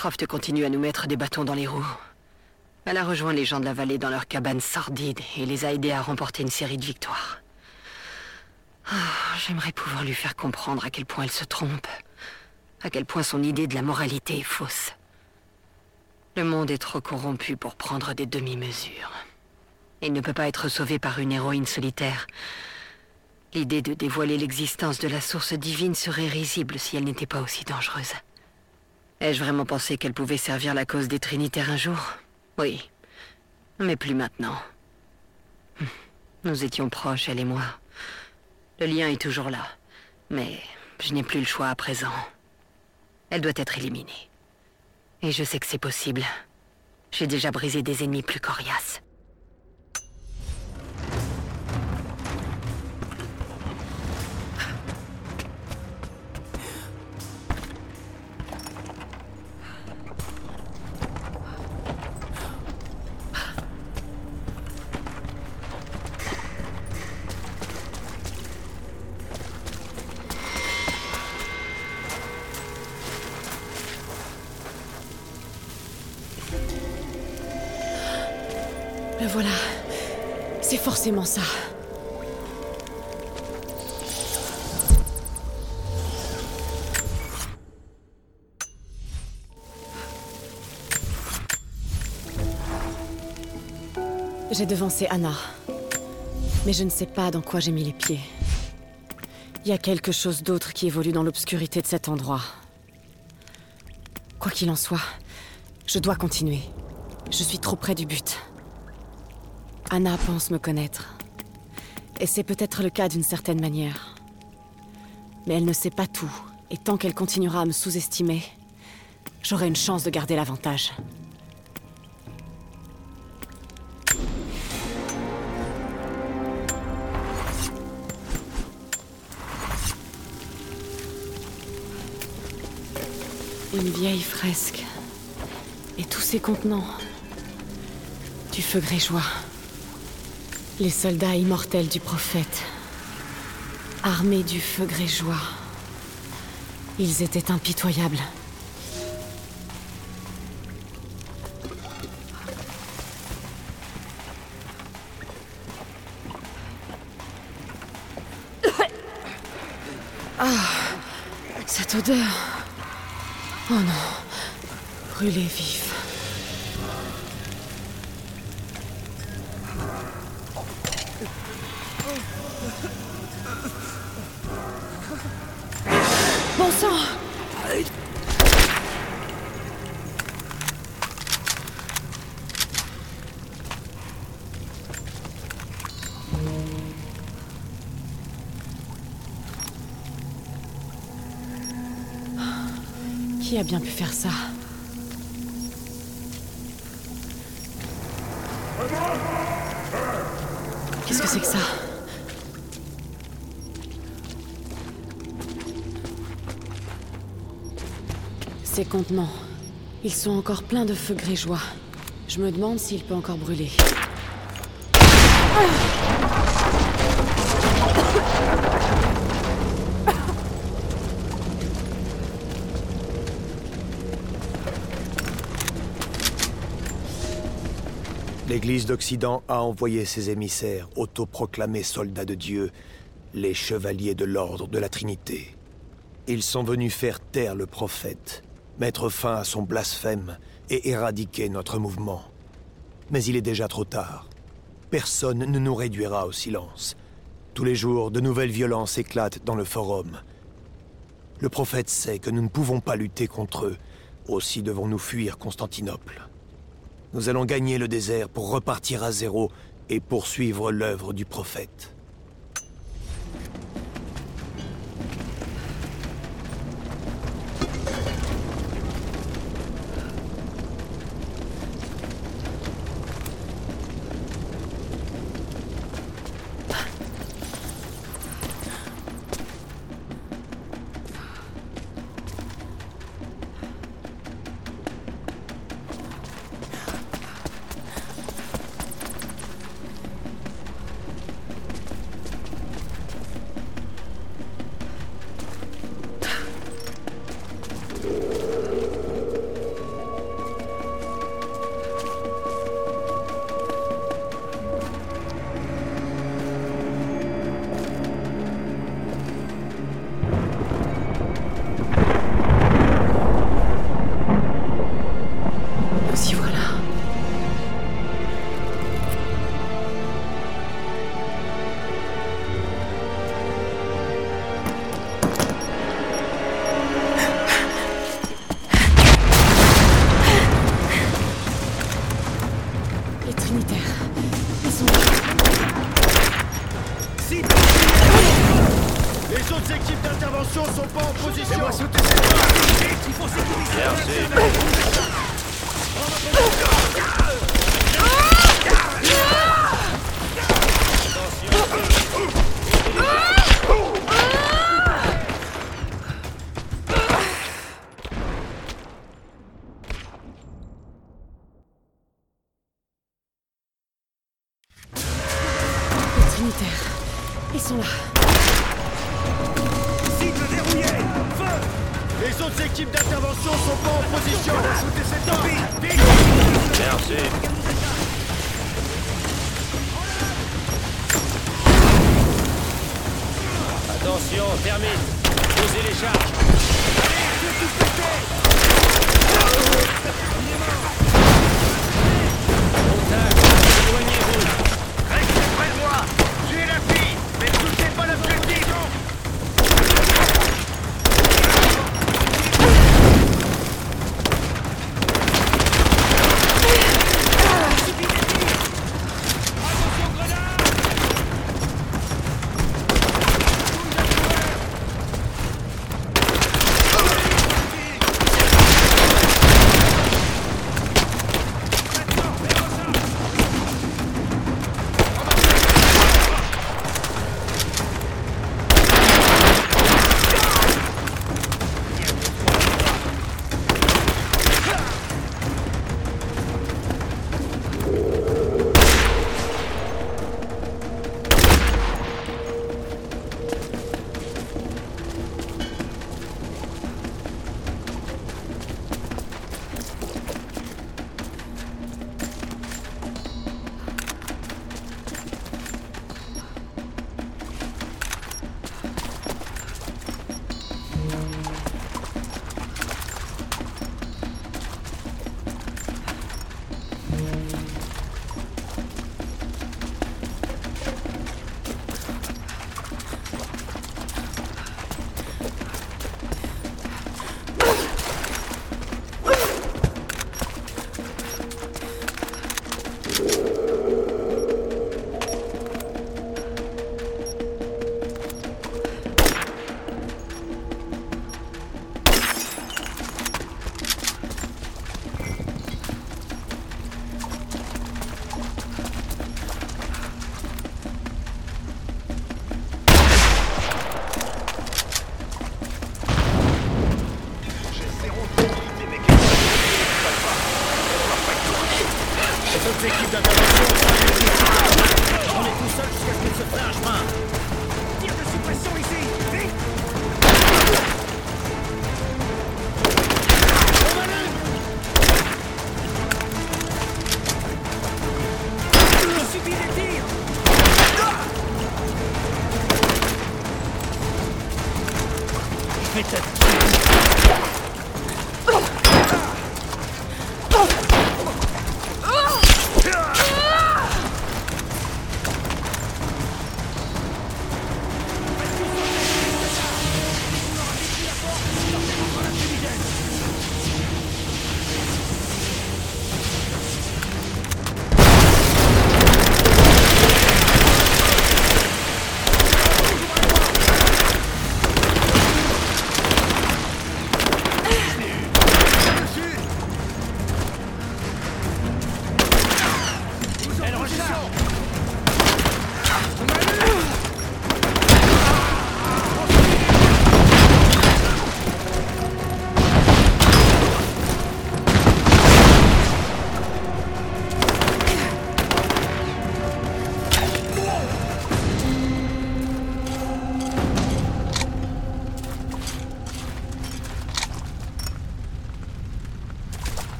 Croft continue à nous mettre des bâtons dans les roues. Elle a rejoint les gens de la vallée dans leur cabane sordide et les a aidés à remporter une série de victoires. Ah, J'aimerais pouvoir lui faire comprendre à quel point elle se trompe. À quel point son idée de la moralité est fausse. Le monde est trop corrompu pour prendre des demi-mesures. Il ne peut pas être sauvé par une héroïne solitaire. L'idée de dévoiler l'existence de la source divine serait risible si elle n'était pas aussi dangereuse. Ai-je vraiment pensé qu'elle pouvait servir la cause des Trinitaires un jour? Oui. Mais plus maintenant. Nous étions proches, elle et moi. Le lien est toujours là. Mais je n'ai plus le choix à présent. Elle doit être éliminée. Et je sais que c'est possible. J'ai déjà brisé des ennemis plus coriaces. Forcément ça. J'ai devancé Anna. Mais je ne sais pas dans quoi j'ai mis les pieds. Il y a quelque chose d'autre qui évolue dans l'obscurité de cet endroit. Quoi qu'il en soit, je dois continuer. Je suis trop près du but. Anna pense me connaître. Et c'est peut-être le cas d'une certaine manière. Mais elle ne sait pas tout, et tant qu'elle continuera à me sous-estimer, j'aurai une chance de garder l'avantage. Une vieille fresque. Et tous ces contenants. Du feu grégeois. Les soldats immortels du prophète. Armés du feu grégeois. Ils étaient impitoyables. Ah, cette odeur. Oh non, brûlé vif. Bien pu faire ça Qu'est-ce que c'est que ça? Ces contenants. Ils sont encore pleins de feu grégeois. Je me demande s'il peut encore brûler. L'Église d'Occident a envoyé ses émissaires, autoproclamés soldats de Dieu, les chevaliers de l'ordre de la Trinité. Ils sont venus faire taire le prophète, mettre fin à son blasphème et éradiquer notre mouvement. Mais il est déjà trop tard. Personne ne nous réduira au silence. Tous les jours, de nouvelles violences éclatent dans le forum. Le prophète sait que nous ne pouvons pas lutter contre eux, aussi devons-nous fuir Constantinople. Nous allons gagner le désert pour repartir à zéro et poursuivre l'œuvre du prophète. Attention, termine. Posez les charges.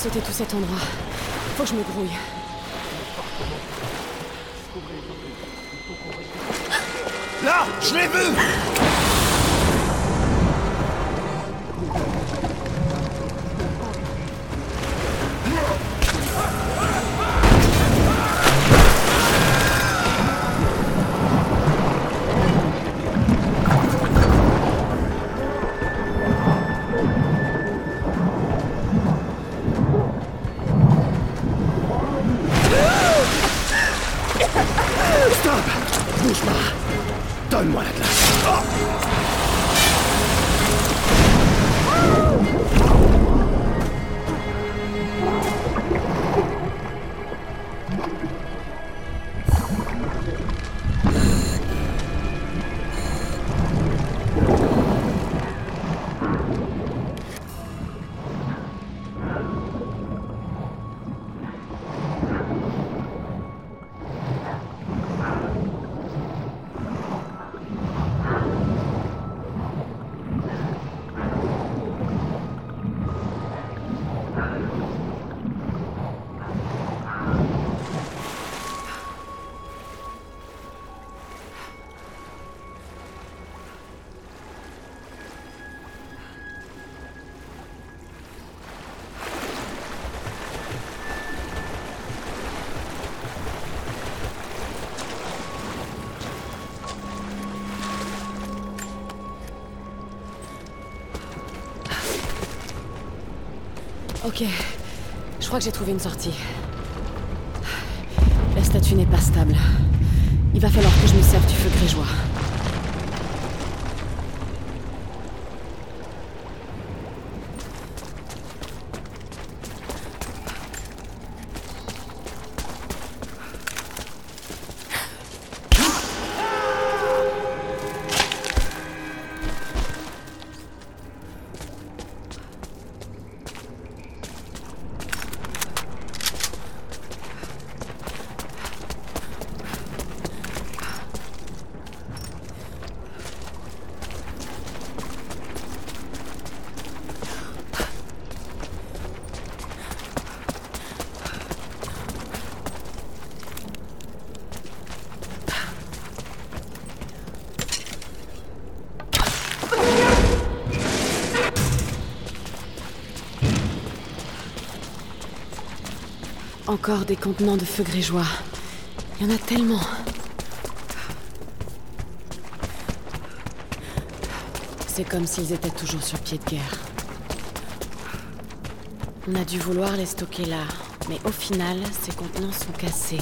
Sauter tout cet endroit. Faut que je me grouille. Là Je l'ai vu Ok. Je crois que j'ai trouvé une sortie. La statue n'est pas stable. Il va falloir que je me serve du feu grégeois. Encore des contenants de feu grégeois. Il y en a tellement. C'est comme s'ils étaient toujours sur pied de guerre. On a dû vouloir les stocker là, mais au final, ces contenants sont cassés.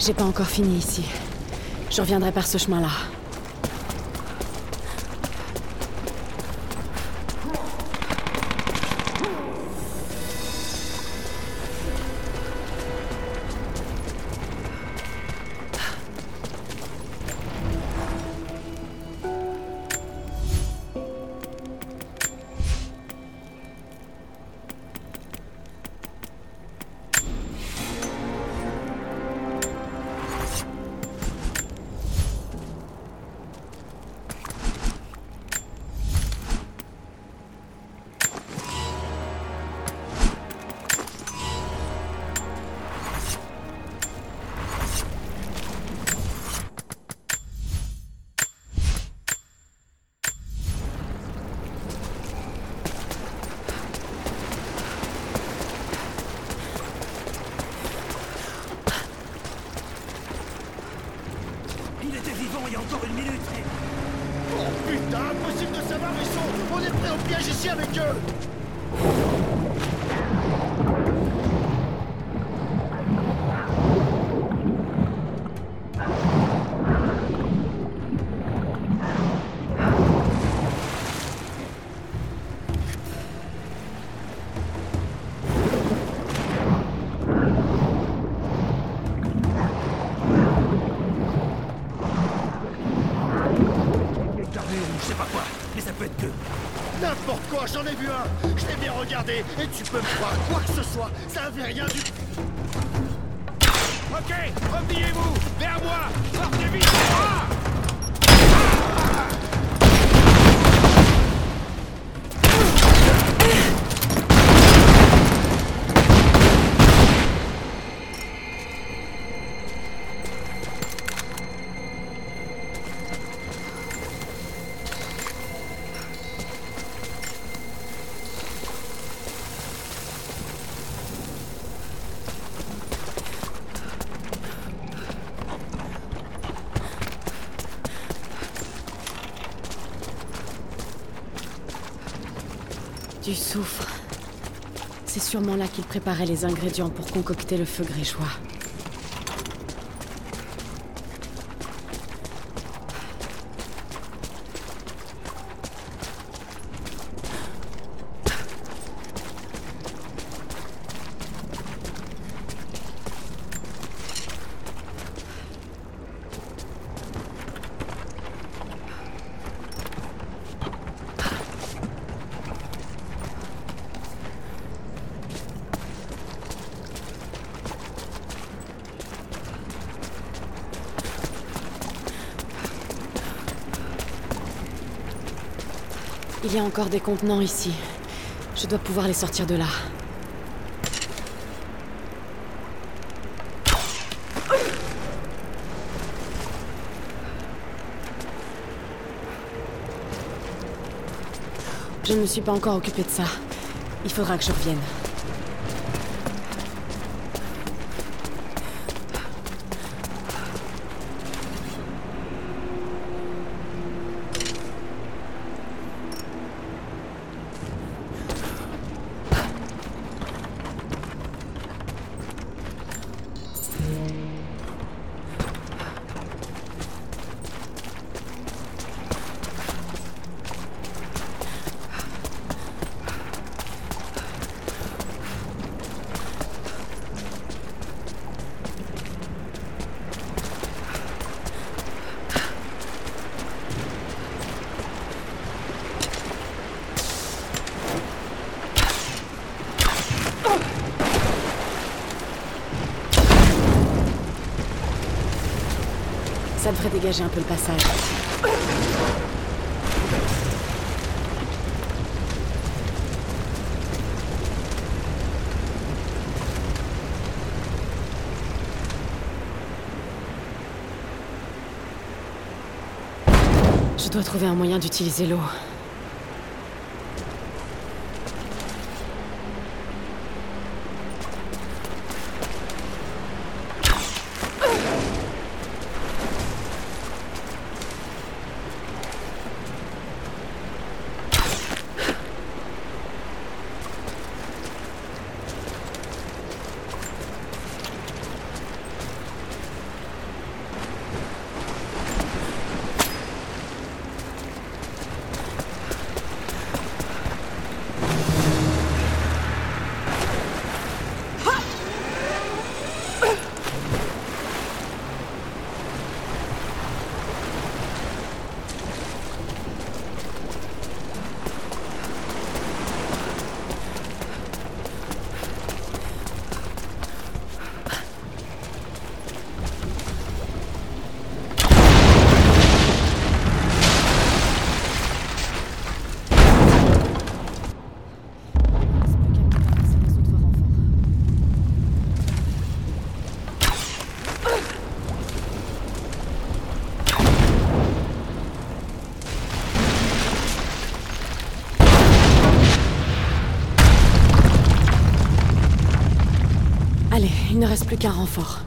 J'ai pas encore fini ici. Je reviendrai par ce chemin-là. Et tu peux me croire quoi que ce soit. Ça avait rien Du soufre. C'est sûrement là qu'il préparait les ingrédients pour concocter le feu grégeois. Il y a encore des contenants ici. Je dois pouvoir les sortir de là. Je ne me suis pas encore occupé de ça. Il faudra que je revienne. Ça devrait dégager un peu le passage. Je dois trouver un moyen d'utiliser l'eau. Il ne reste plus qu'un renfort.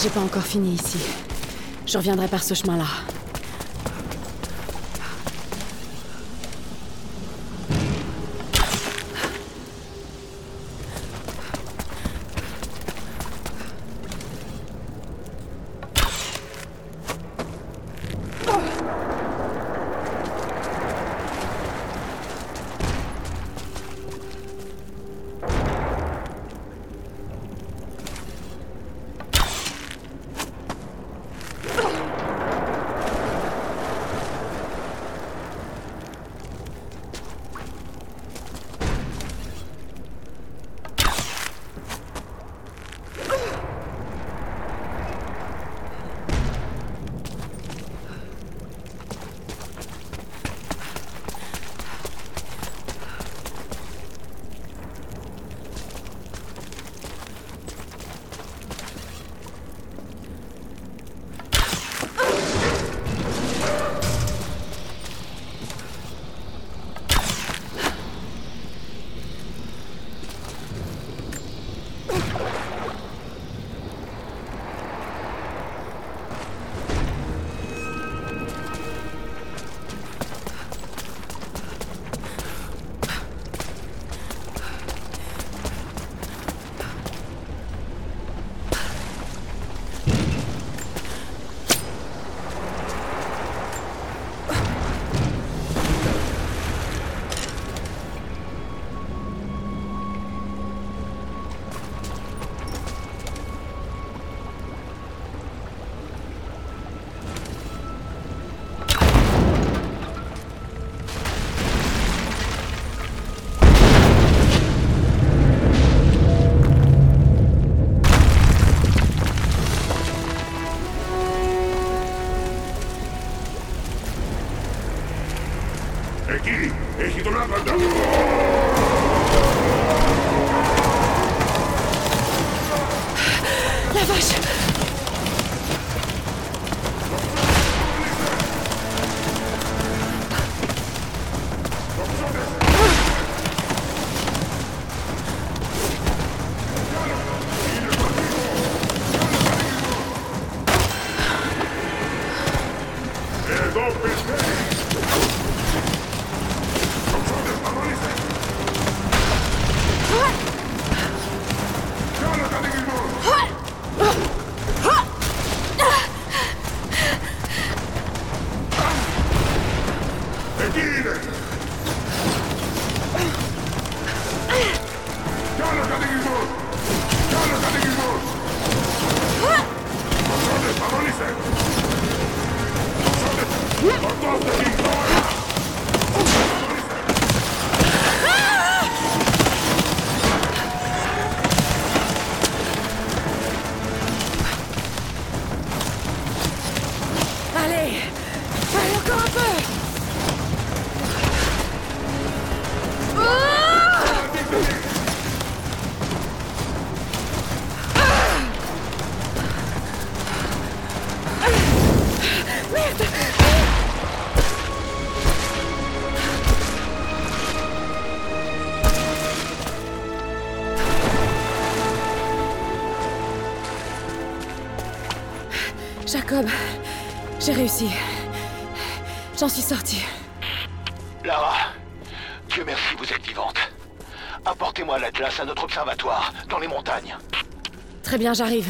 J'ai pas encore fini ici. Je reviendrai par ce chemin-là. open. J'en suis sortie. Lara, Dieu merci, vous êtes vivante. Apportez-moi l'Atlas à notre observatoire, dans les montagnes. Très bien, j'arrive.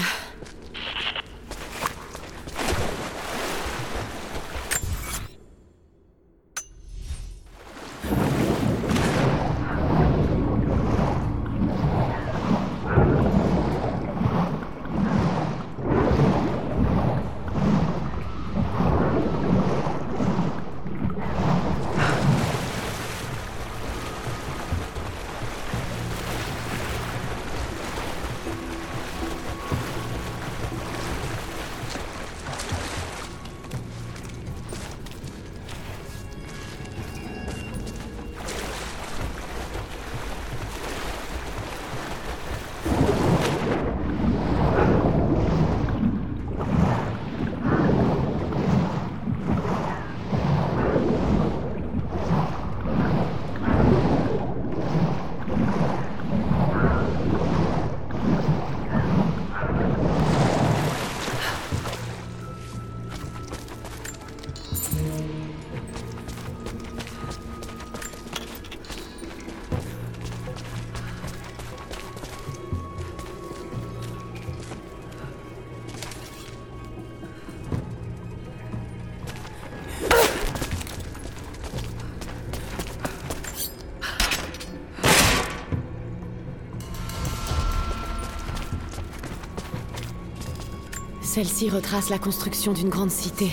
Celle-ci retrace la construction d'une grande cité.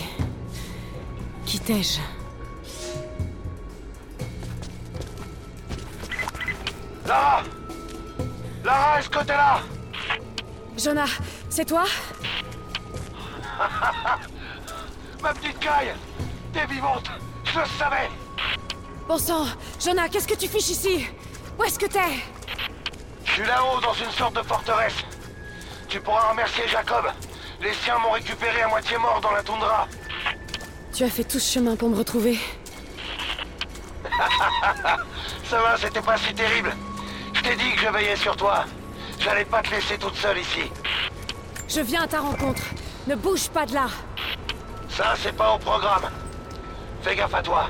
Quittais-je Lara! Lara, est-ce que t'es là? Jonah, c'est toi? Ma petite caille T'es vivante Je le savais! Bon sang Jonah, qu'est-ce que tu fiches ici? Où est-ce que t'es? Je suis là-haut dans une sorte de forteresse. Tu pourras remercier Jacob. Les siens m'ont récupéré à moitié mort dans la toundra. Tu as fait tout ce chemin pour me retrouver. Ça va, c'était pas si terrible. Je t'ai dit que je veillais sur toi. J'allais pas te laisser toute seule ici. Je viens à ta rencontre. Ne bouge pas de là. Ça, c'est pas au programme. Fais gaffe à toi.